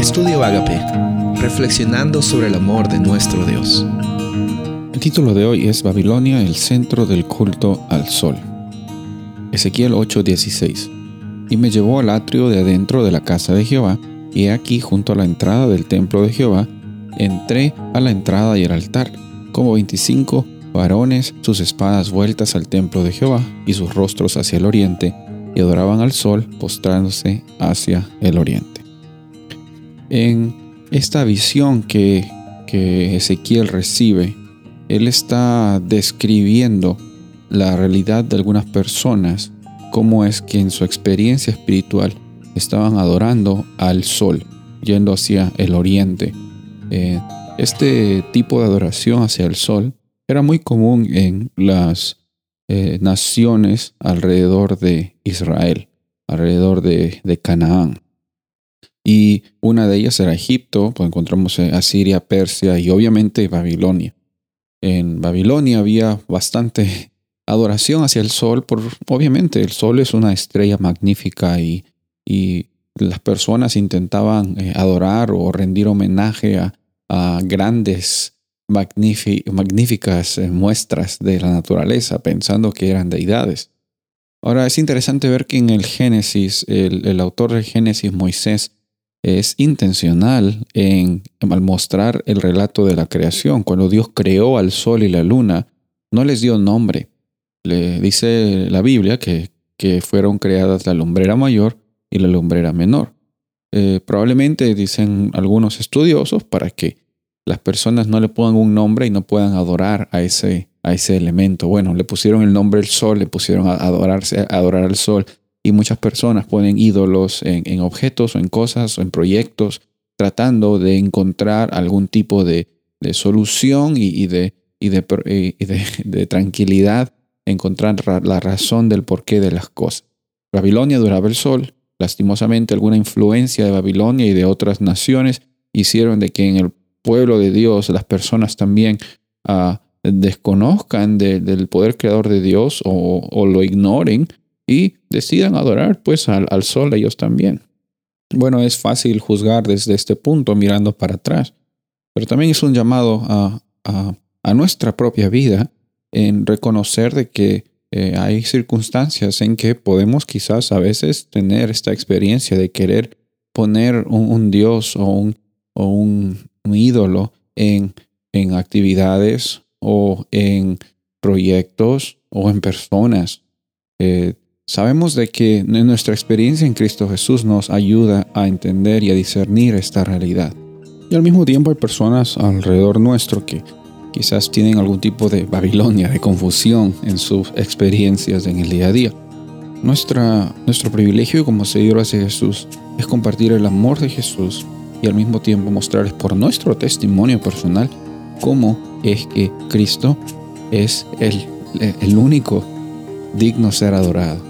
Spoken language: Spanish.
Estudio Agape, reflexionando sobre el amor de nuestro Dios. El título de hoy es Babilonia, el centro del culto al sol. Ezequiel 8:16. Y me llevó al atrio de adentro de la casa de Jehová, y aquí junto a la entrada del templo de Jehová, entré a la entrada y el altar, como veinticinco varones, sus espadas vueltas al templo de Jehová y sus rostros hacia el oriente, y adoraban al sol postrándose hacia el oriente en esta visión que, Ezequiel recibe, él está describiendo la realidad de algunas personas, cómo es que en su experiencia espiritual estaban adorando al sol, yendo hacia el oriente. Eh, este tipo de adoración hacia el sol era muy común en las eh, naciones alrededor de Israel, alrededor de Canaán y una de ellas era Egipto, pues encontramos Asiria, Persia y obviamente Babilonia. En Babilonia había bastante adoración hacia el sol, por, obviamente el sol es una estrella magnífica y, y las personas intentaban eh, adorar o rendir homenaje a, grandes, magníficas eh, muestras de la naturaleza, pensando que eran deidades. Ahora es interesante ver que en el Génesis, el, el autor del Génesis, Moisés, es intencional en, al mostrar el relato de la creación. Cuando Dios creó al sol y la luna, no les dio nombre. Le dice la Biblia que, que fueron creadas la lumbrera mayor y la lumbrera menor. Eh, probablemente dicen algunos estudiosos para que las personas no le pongan un nombre y no puedan adorar a ese, a ese elemento. Bueno, le pusieron el nombre el sol, le pusieron a adorarse, a adorar al sol y muchas personas ponen ídolos en, objetos o en cosas o en proyectos tratando de encontrar algún tipo de, solución y, de, y, de, tranquilidad, encontrar la razón del porqué de las cosas. Babilonia duraba el sol. Lastimosamente, alguna influencia de Babilonia y de otras naciones hicieron de que en el pueblo de Dios las personas también ah, desconozcan del poder creador de Dios o, o lo ignoren y decidan adorar pues al, sol ellos también. Bueno, es fácil juzgar desde este punto mirando para atrás, pero también es un llamado a, a, nuestra propia vida en reconocer de que eh, hay circunstancias en que podemos quizás a veces tener esta experiencia de querer poner un, Dios o un, o un, ídolo en, en actividades o en proyectos o en personas. Eh, Sabemos de que nuestra experiencia en Cristo Jesús nos ayuda a entender y a discernir esta realidad. Y al mismo tiempo hay personas alrededor nuestro que quizás tienen algún tipo de Babilonia, de confusión en sus experiencias en el día a día. Nuestra, nuestro privilegio como seguidores de Jesús es compartir el amor de Jesús y al mismo tiempo mostrarles por nuestro testimonio personal cómo es que Cristo es el, el único digno ser adorado.